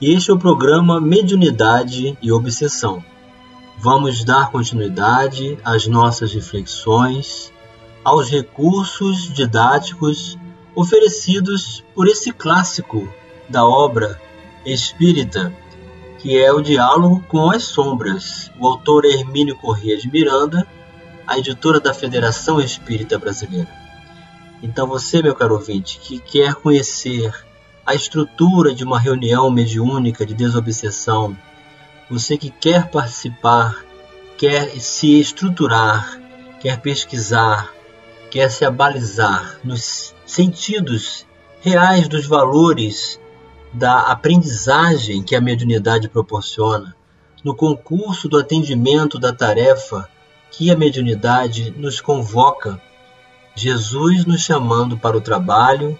este é o programa Mediunidade e Obsessão. Vamos dar continuidade às nossas reflexões, aos recursos didáticos oferecidos por esse clássico da obra espírita, que é o Diálogo com as Sombras. O autor é Hermínio Corrêa de Miranda, a editora da Federação Espírita Brasileira. Então você, meu caro ouvinte, que quer conhecer a estrutura de uma reunião mediúnica de desobsessão, você que quer participar, quer se estruturar, quer pesquisar, quer se abalizar nos sentidos reais dos valores da aprendizagem que a mediunidade proporciona, no concurso do atendimento da tarefa que a mediunidade nos convoca, Jesus nos chamando para o trabalho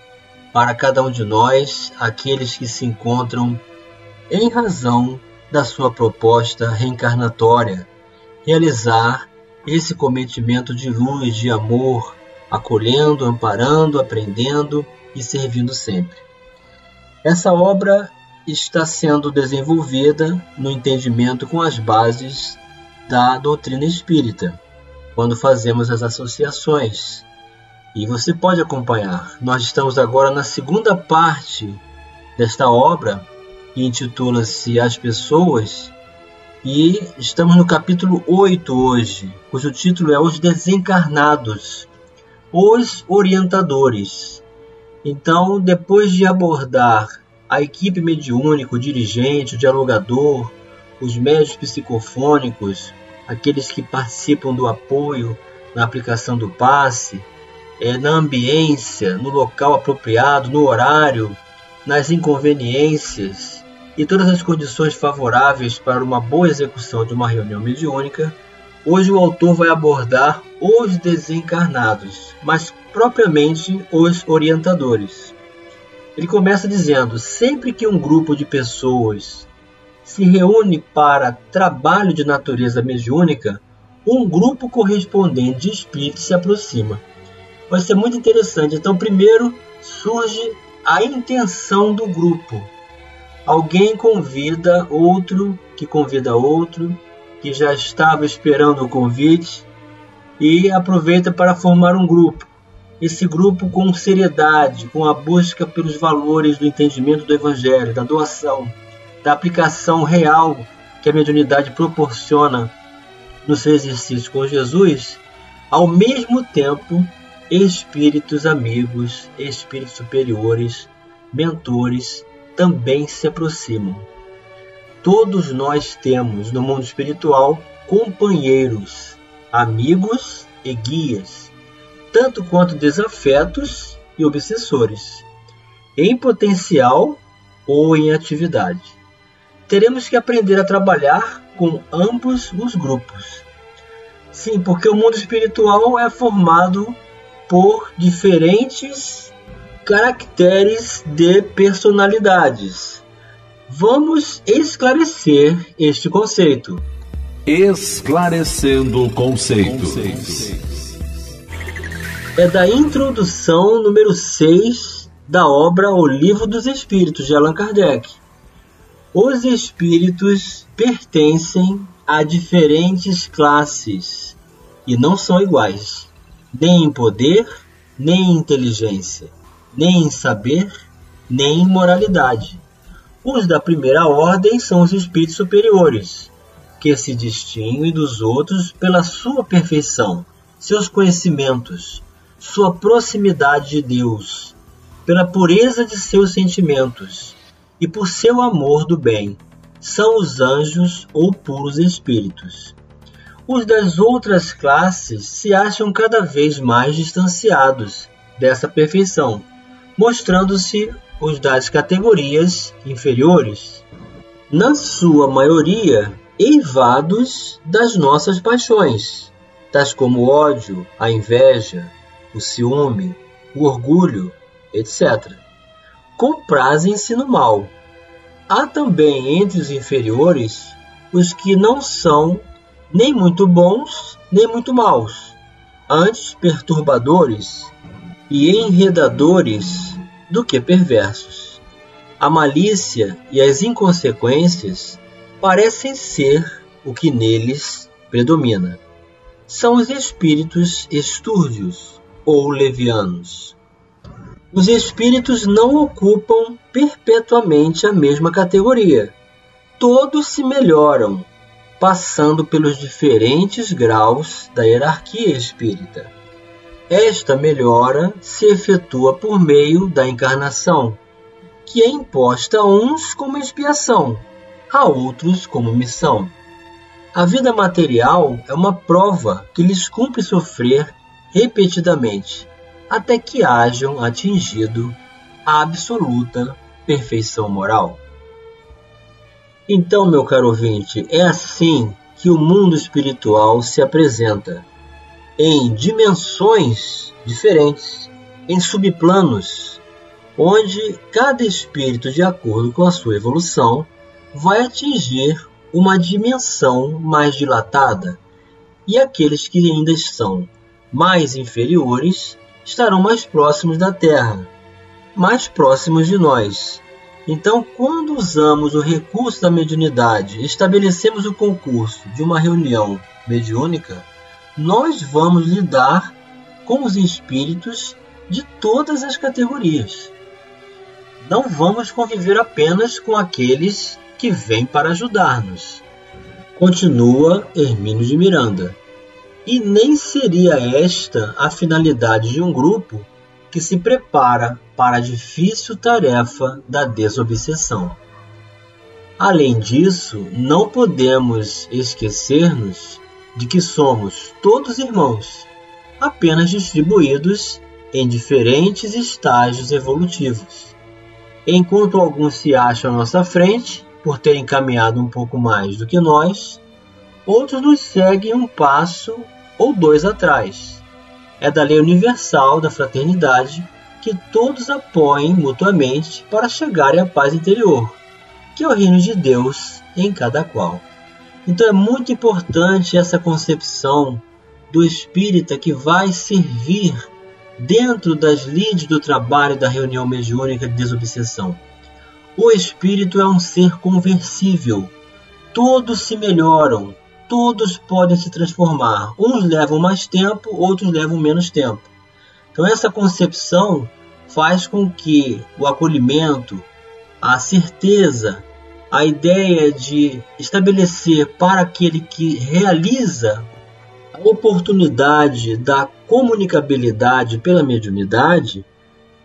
para cada um de nós, aqueles que se encontram em razão da sua proposta reencarnatória, realizar esse cometimento de luz, de amor, acolhendo, amparando, aprendendo e servindo sempre. Essa obra está sendo desenvolvida no entendimento com as bases da doutrina espírita, quando fazemos as associações e você pode acompanhar. Nós estamos agora na segunda parte desta obra, que intitula-se As Pessoas, e estamos no capítulo 8 hoje, cujo título é Os Desencarnados, os Orientadores. Então, depois de abordar a equipe mediúnica, o dirigente, o dialogador, os médios psicofônicos, aqueles que participam do apoio na aplicação do passe, é, na ambiência, no local apropriado, no horário, nas inconveniências e todas as condições favoráveis para uma boa execução de uma reunião mediúnica, hoje o autor vai abordar os desencarnados, mas propriamente os orientadores. Ele começa dizendo: sempre que um grupo de pessoas se reúne para trabalho de natureza mediúnica, um grupo correspondente de espíritos se aproxima vai ser muito interessante. Então, primeiro surge a intenção do grupo. Alguém convida outro, que convida outro, que já estava esperando o convite e aproveita para formar um grupo. Esse grupo com seriedade, com a busca pelos valores do entendimento do Evangelho, da doação, da aplicação real que a mediunidade proporciona no seu exercício com Jesus, ao mesmo tempo espíritos amigos, espíritos superiores, mentores também se aproximam. Todos nós temos no mundo espiritual companheiros, amigos e guias, tanto quanto desafetos e obsessores, em potencial ou em atividade. Teremos que aprender a trabalhar com ambos os grupos. Sim, porque o mundo espiritual é formado por diferentes caracteres de personalidades. Vamos esclarecer este conceito. Esclarecendo conceitos. É da introdução número 6 da obra O Livro dos Espíritos de Allan Kardec. Os espíritos pertencem a diferentes classes e não são iguais nem em poder, nem em inteligência, nem em saber, nem em moralidade. Os da primeira ordem são os espíritos superiores, que se distinguem dos outros pela sua perfeição, seus conhecimentos, sua proximidade de Deus, pela pureza de seus sentimentos e por seu amor do bem. São os anjos ou puros espíritos. Os das outras classes se acham cada vez mais distanciados dessa perfeição, mostrando-se os das categorias inferiores. na sua maioria, eivados das nossas paixões, tais como o ódio, a inveja, o ciúme, o orgulho, etc. Comprazem-se no mal. Há também entre os inferiores os que não são nem muito bons nem muito maus, antes perturbadores e enredadores do que perversos. A malícia e as inconsequências parecem ser o que neles predomina. São os espíritos estúrdios ou levianos. Os espíritos não ocupam perpetuamente a mesma categoria. Todos se melhoram, passando pelos diferentes graus da hierarquia espírita. Esta melhora se efetua por meio da encarnação, que é imposta a uns como expiação, a outros como missão. A vida material é uma prova que lhes cumpre sofrer repetidamente, até que hajam atingido a absoluta perfeição moral. Então, meu caro ouvinte, é assim que o mundo espiritual se apresenta, em dimensões diferentes, em subplanos, onde cada espírito, de acordo com a sua evolução, vai atingir uma dimensão mais dilatada, e aqueles que ainda estão mais inferiores estarão mais próximos da Terra, mais próximos de nós. Então, quando usamos o recurso da mediunidade, estabelecemos o concurso de uma reunião mediúnica, nós vamos lidar com os espíritos de todas as categorias. Não vamos conviver apenas com aqueles que vem para ajudar-nos. Continua Hermínio de Miranda. E nem seria esta a finalidade de um grupo que se prepara para a difícil tarefa da desobsessão. Além disso, não podemos esquecer-nos de que somos todos irmãos, apenas distribuídos em diferentes estágios evolutivos. Enquanto alguns se acham à nossa frente, por terem caminhado um pouco mais do que nós, outros nos seguem um passo ou dois atrás. É da lei universal da fraternidade que todos apoiem mutuamente para chegarem à paz interior, que é o reino de Deus em cada qual. Então é muito importante essa concepção do espírita que vai servir dentro das lides do trabalho da reunião mediúnica de desobsessão. O espírito é um ser conversível. Todos se melhoram, todos podem se transformar. Uns levam mais tempo, outros levam menos tempo. Então, essa concepção faz com que o acolhimento, a certeza, a ideia de estabelecer para aquele que realiza a oportunidade da comunicabilidade pela mediunidade,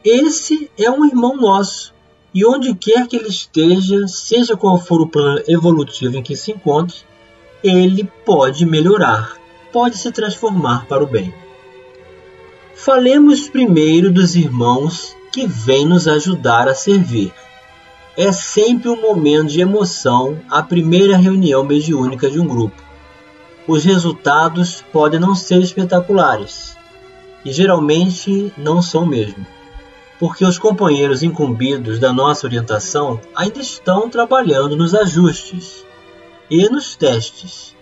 esse é um irmão nosso e onde quer que ele esteja, seja qual for o plano evolutivo em que se encontre, ele pode melhorar, pode se transformar para o bem. Falemos primeiro dos irmãos que vêm nos ajudar a servir. É sempre um momento de emoção a primeira reunião mediúnica de um grupo. Os resultados podem não ser espetaculares, e geralmente não são mesmo porque os companheiros incumbidos da nossa orientação ainda estão trabalhando nos ajustes e nos testes,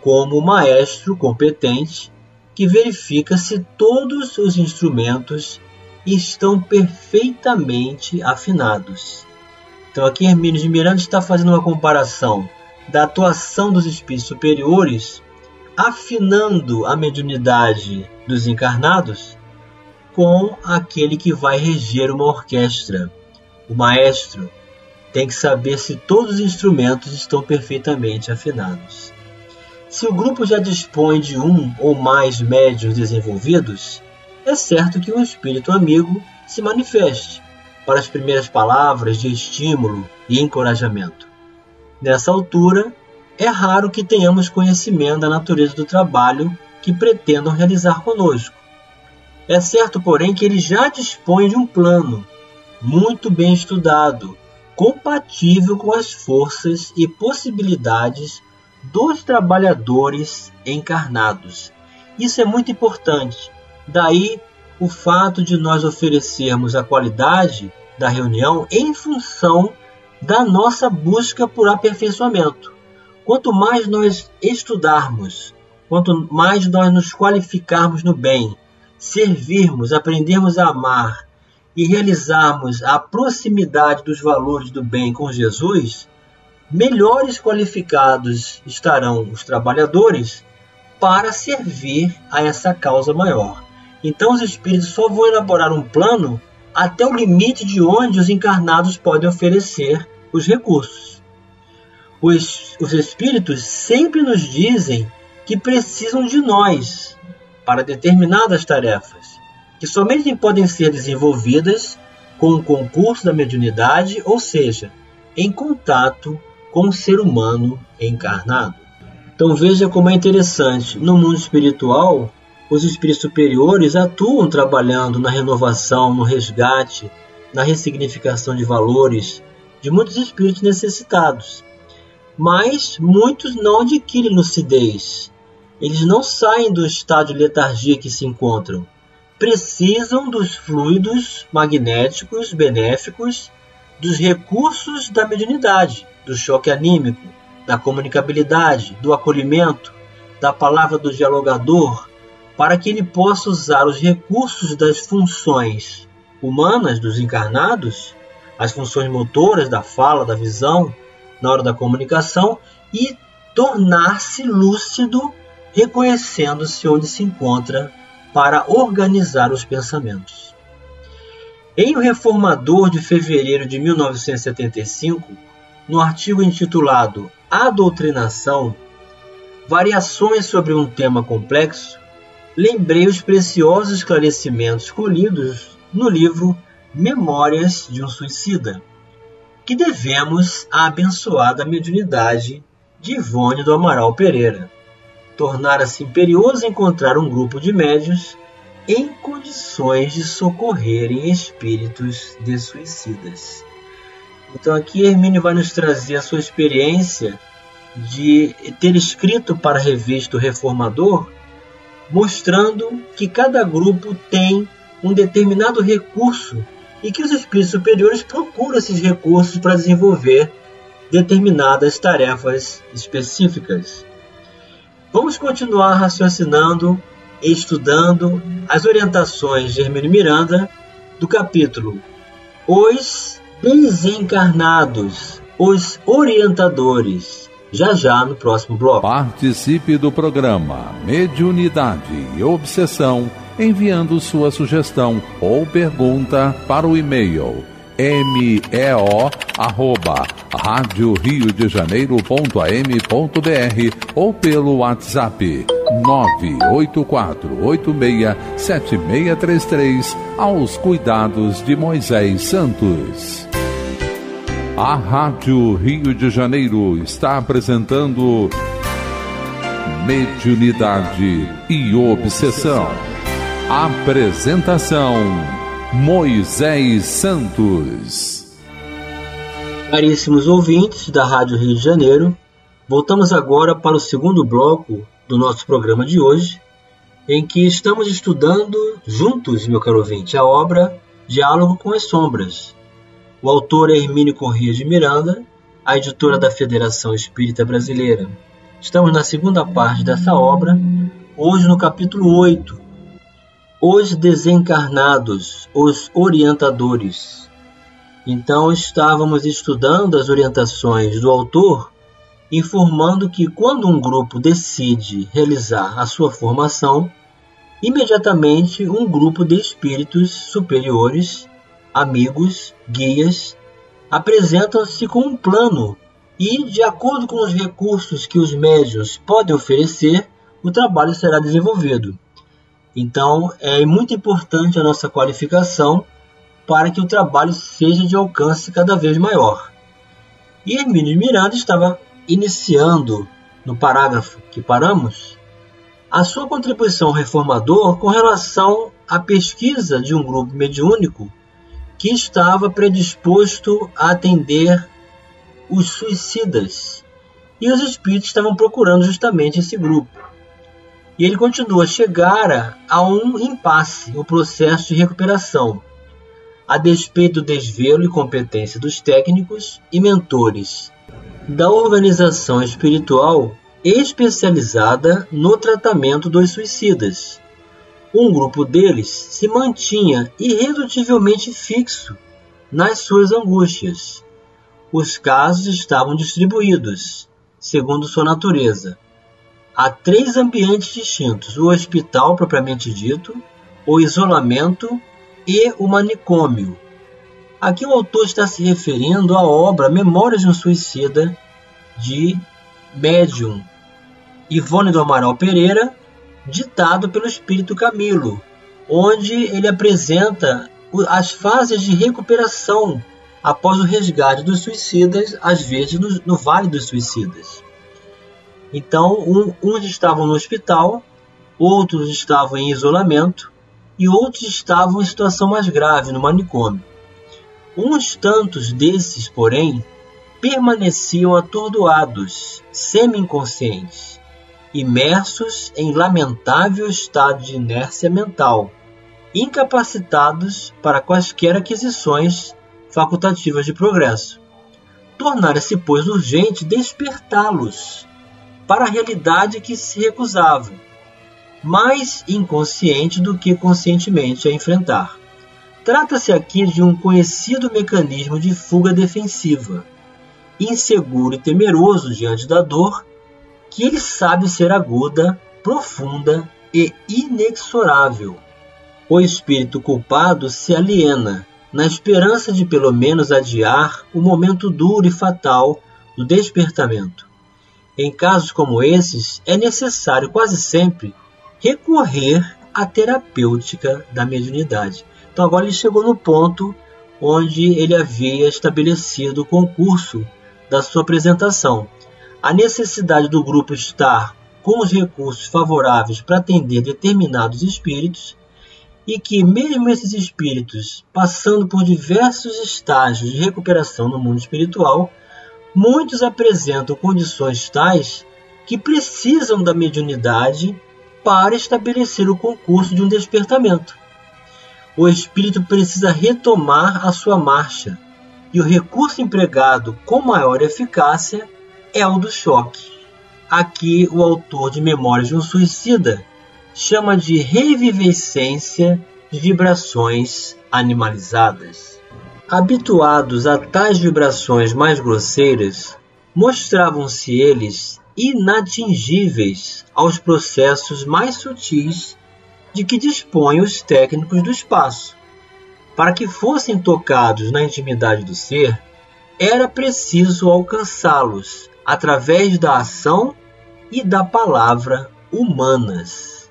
como o maestro competente que verifica se todos os instrumentos estão perfeitamente afinados. Então aqui Hermínio de Miranda está fazendo uma comparação da atuação dos espíritos superiores afinando a mediunidade dos encarnados com aquele que vai reger uma orquestra. O maestro tem que saber se todos os instrumentos estão perfeitamente afinados. Se o grupo já dispõe de um ou mais médios desenvolvidos, é certo que um espírito amigo se manifeste para as primeiras palavras de estímulo e encorajamento. Nessa altura, é raro que tenhamos conhecimento da natureza do trabalho que pretendam realizar conosco é certo, porém, que ele já dispõe de um plano muito bem estudado, compatível com as forças e possibilidades dos trabalhadores encarnados. Isso é muito importante. Daí o fato de nós oferecermos a qualidade da reunião em função da nossa busca por aperfeiçoamento. Quanto mais nós estudarmos, quanto mais nós nos qualificarmos no bem, servirmos, aprendermos a amar e realizarmos a proximidade dos valores do bem com Jesus, melhores qualificados estarão os trabalhadores para servir a essa causa maior. Então os espíritos só vão elaborar um plano até o limite de onde os encarnados podem oferecer os recursos. Os, os espíritos sempre nos dizem que precisam de nós para determinadas tarefas, que somente podem ser desenvolvidas com o concurso da mediunidade, ou seja, em contato com o ser humano encarnado. Então veja como é interessante. No mundo espiritual, os espíritos superiores atuam trabalhando na renovação, no resgate, na ressignificação de valores de muitos espíritos necessitados. Mas muitos não adquirem lucidez. Eles não saem do estado de letargia que se encontram. Precisam dos fluidos magnéticos benéficos, dos recursos da mediunidade, do choque anímico, da comunicabilidade, do acolhimento, da palavra do dialogador, para que ele possa usar os recursos das funções humanas dos encarnados, as funções motoras da fala, da visão, na hora da comunicação e tornar-se lúcido, reconhecendo-se onde se encontra para organizar os pensamentos. Em O Reformador de fevereiro de 1975, no artigo intitulado A Doutrinação, Variações sobre um tema complexo, lembrei os preciosos esclarecimentos colhidos no livro Memórias de um Suicida, que devemos à abençoada mediunidade de Ivone do Amaral Pereira. Tornara-se imperioso encontrar um grupo de médios em condições de socorrerem espíritos de suicidas. Então aqui Hermínio vai nos trazer a sua experiência de ter escrito para a revista o Reformador, mostrando que cada grupo tem um determinado recurso e que os espíritos superiores procuram esses recursos para desenvolver determinadas tarefas específicas. Vamos continuar raciocinando estudando as orientações de Hermínio Miranda do capítulo Os Desencarnados, os Orientadores, já já no próximo bloco. Participe do programa Mediunidade e Obsessão enviando sua sugestão ou pergunta para o e-mail meo arroba rádio Rio de Janeiro.am.br ou pelo WhatsApp 984867633 aos cuidados de Moisés Santos. A Rádio Rio de Janeiro está apresentando Mediunidade e Obsessão. Apresentação Moisés Santos. Caríssimos ouvintes da Rádio Rio de Janeiro, voltamos agora para o segundo bloco do nosso programa de hoje, em que estamos estudando juntos, meu caro ouvinte, a obra Diálogo com as Sombras. O autor é Hermínio Corrêa de Miranda, a editora da Federação Espírita Brasileira. Estamos na segunda parte dessa obra, hoje no capítulo 8, os desencarnados, os orientadores. Então estávamos estudando as orientações do autor, informando que quando um grupo decide realizar a sua formação, imediatamente um grupo de espíritos superiores, amigos, guias, apresentam-se com um plano e, de acordo com os recursos que os médios podem oferecer, o trabalho será desenvolvido. Então, é muito importante a nossa qualificação para que o trabalho seja de alcance cada vez maior. E Hermínio Miranda estava iniciando, no parágrafo que paramos, a sua contribuição reformador com relação à pesquisa de um grupo mediúnico que estava predisposto a atender os suicidas. E os espíritos estavam procurando justamente esse grupo. E ele continua: chegara a um impasse o processo de recuperação, a despeito do desvelo e competência dos técnicos e mentores da organização espiritual especializada no tratamento dos suicidas. Um grupo deles se mantinha irredutivelmente fixo nas suas angústias. Os casos estavam distribuídos, segundo sua natureza, há três ambientes distintos: o hospital propriamente dito, o isolamento e o manicômio. Aqui o autor está se referindo à obra Memórias de um Suicida de Médium Ivone do Amaral Pereira, ditado pelo Espírito Camilo, onde ele apresenta as fases de recuperação após o resgate dos suicidas, às vezes no, no Vale dos Suicidas. Então, um, uns estavam no hospital, outros estavam em isolamento e outros estavam em situação mais grave, no manicômio. Uns tantos desses, porém, permaneciam atordoados, semi-inconscientes, imersos em lamentável estado de inércia mental, incapacitados para quaisquer aquisições facultativas de progresso. Tornara-se, pois, urgente despertá-los para a realidade que se recusavam, mais inconsciente do que conscientemente a enfrentar. Trata-se aqui de um conhecido mecanismo de fuga defensiva, inseguro e temeroso diante da dor, que ele sabe ser aguda, profunda e inexorável. O espírito culpado se aliena, na esperança de pelo menos adiar o momento duro e fatal do despertamento. Em casos como esses, é necessário quase sempre recorrer à terapêutica da mediunidade. Então agora ele chegou no ponto onde ele havia estabelecido o concurso da sua apresentação. A necessidade do grupo estar com os recursos favoráveis para atender determinados espíritos e que, mesmo esses espíritos passando por diversos estágios de recuperação no mundo espiritual, muitos apresentam condições tais que precisam da mediunidade para estabelecer o concurso de um despertamento. O espírito precisa retomar a sua marcha, e o recurso empregado com maior eficácia é o do choque. Aqui, o autor de Memórias de um Suicida chama de revivescência de vibrações animalizadas. Habituados a tais vibrações mais grosseiras, mostravam-se eles inatingíveis aos processos mais sutis de que dispõem os técnicos do espaço. Para que fossem tocados na intimidade do ser, era preciso alcançá-los através da ação e da palavra humanas.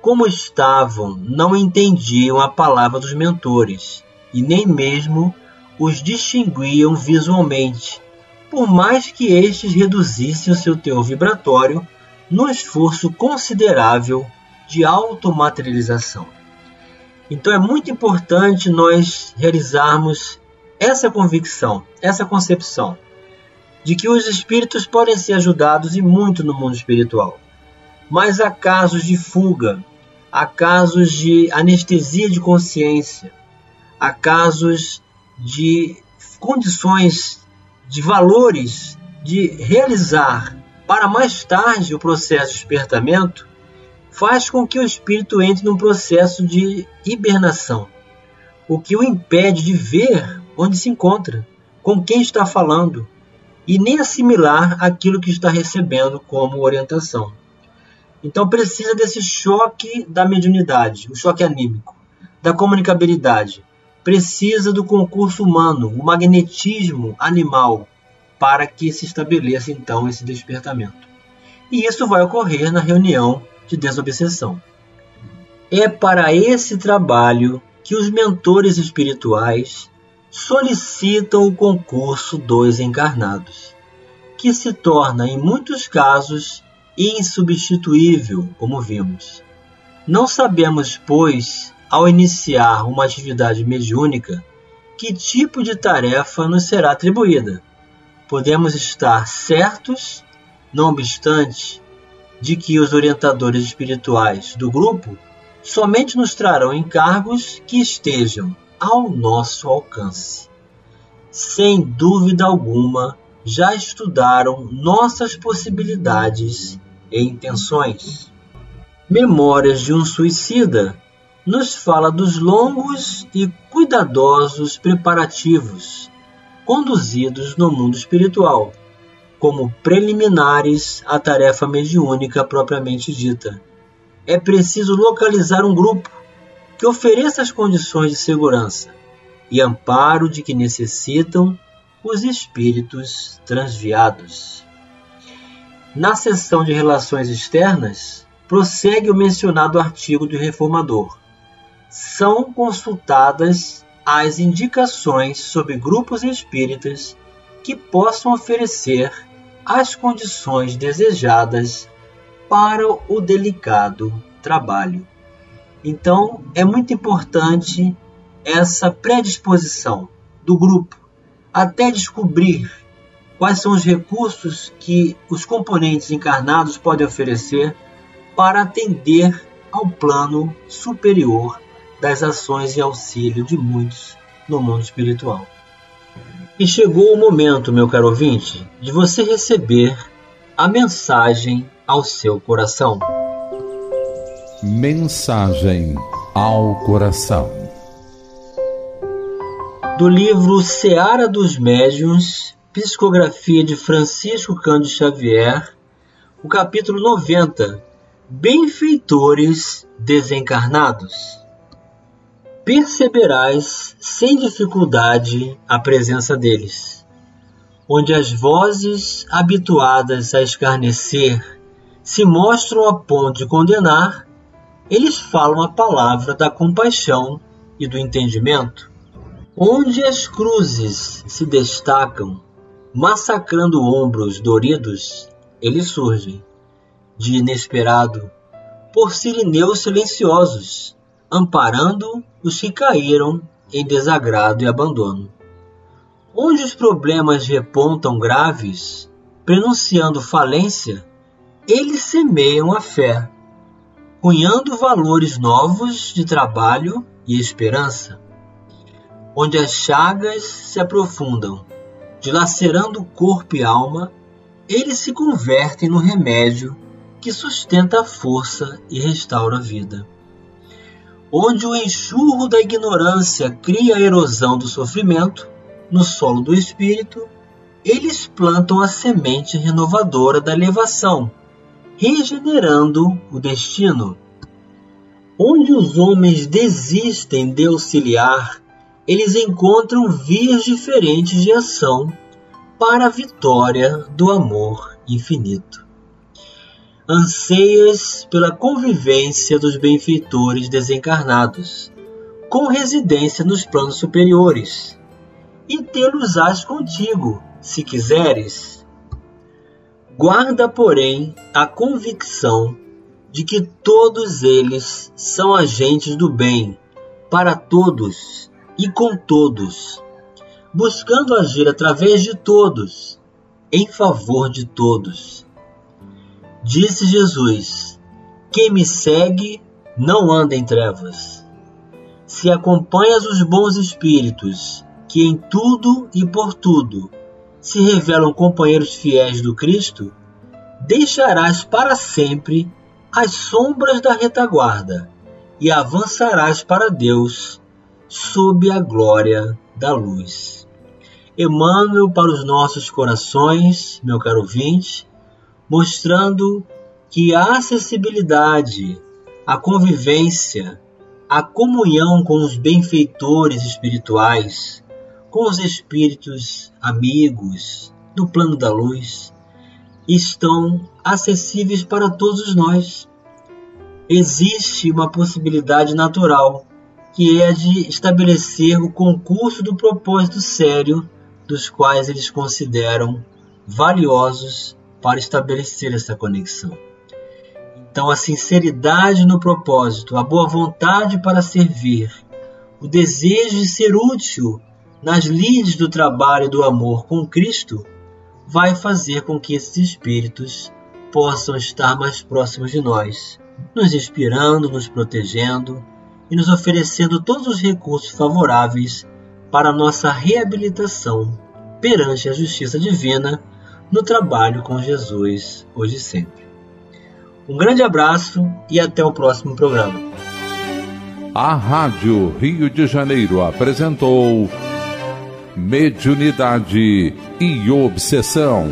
Como estavam, não entendiam a palavra dos mentores e nem mesmo os distinguiam visualmente, por mais que estes reduzissem o seu teor vibratório no esforço considerável de automaterialização. Então é muito importante nós realizarmos essa convicção, essa concepção de que os espíritos podem ser ajudados e muito no mundo espiritual. Mas há casos de fuga, há casos de anestesia de consciência, a casos de condições, de valores de realizar para mais tarde o processo de despertamento, faz com que o espírito entre num processo de hibernação, o que o impede de ver onde se encontra, com quem está falando, e nem assimilar aquilo que está recebendo como orientação. Então precisa desse choque da mediunidade, o choque anímico, da comunicabilidade, precisa do concurso humano, o magnetismo animal, para que se estabeleça então esse despertamento. E isso vai ocorrer na reunião de desobsessão. É para esse trabalho que os mentores espirituais solicitam o concurso dos encarnados, que se torna, em muitos casos, insubstituível, como vimos. Não sabemos, pois, ao iniciar uma atividade mediúnica, que tipo de tarefa nos será atribuída. Podemos estar certos, não obstante, de que os orientadores espirituais do grupo somente nos trarão encargos que estejam ao nosso alcance. Sem dúvida alguma, já estudaram nossas possibilidades e intenções. Memórias de um Suicida nos fala dos longos e cuidadosos preparativos conduzidos no mundo espiritual, como preliminares à tarefa mediúnica propriamente dita. É preciso localizar um grupo que ofereça as condições de segurança e amparo de que necessitam os espíritos transviados. Na seção de relações externas, prossegue o mencionado artigo do reformador. São consultadas as indicações sobre grupos espíritas que possam oferecer as condições desejadas para o delicado trabalho. Então, é muito importante essa predisposição do grupo até descobrir quais são os recursos que os componentes encarnados podem oferecer para atender ao plano superior das ações e auxílio de muitos no mundo espiritual. E chegou o momento, meu caro ouvinte, de você receber a mensagem ao seu coração. Mensagem ao coração do livro Seara dos Médiuns, psicografia de Francisco Cândido Xavier, o capítulo 90, Benfeitores Desencarnados. Perceberás sem dificuldade a presença deles, onde as vozes habituadas a escarnecer se mostram a ponto de condenar, eles falam a palavra da compaixão e do entendimento. Onde as cruzes se destacam, massacrando ombros doridos, eles surgem, de inesperado, por sirineus silenciosos, amparando os que caíram em desagrado e abandono. Onde os problemas repontam graves, prenunciando falência, eles semeiam a fé, cunhando valores novos de trabalho e esperança onde as chagas se aprofundam, dilacerando corpo e alma, eles se convertem no remédio que sustenta a força e restaura a vida. Onde o enxurro da ignorância cria a erosão do sofrimento, no solo do espírito, eles plantam a semente renovadora da elevação, regenerando o destino. Onde os homens desistem de auxiliar eles encontram vias diferentes de ação para a vitória do amor infinito. Anseias pela convivência dos benfeitores desencarnados, com residência nos planos superiores, e tê-los-ás contigo, se quiseres. Guarda, porém, a convicção de que todos eles são agentes do bem para todos e com todos, buscando agir através de todos, em favor de todos. Disse Jesus: Quem me segue não anda em trevas. Se acompanhas os bons espíritos, que em tudo e por tudo se revelam companheiros fiéis do Cristo, deixarás para sempre as sombras da retaguarda e avançarás para Deus sob a glória da luz. Emmanuel para os nossos corações, meu caro ouvinte, mostrando que a acessibilidade, a convivência, a comunhão com os benfeitores espirituais, com os espíritos amigos do plano da luz, estão acessíveis para todos nós. Existe uma possibilidade natural que é de estabelecer o concurso do propósito sério dos quais eles consideram valiosos para estabelecer essa conexão. Então, a sinceridade no propósito, a boa vontade para servir, o desejo de ser útil nas lides do trabalho e do amor com Cristo, vai fazer com que esses espíritos possam estar mais próximos de nós, nos inspirando, nos protegendo e nos oferecendo todos os recursos favoráveis para nossa reabilitação perante a justiça divina no trabalho com Jesus hoje e sempre. Um grande abraço e até o próximo programa. A Rádio Rio de Janeiro apresentou Mediunidade e Obsessão.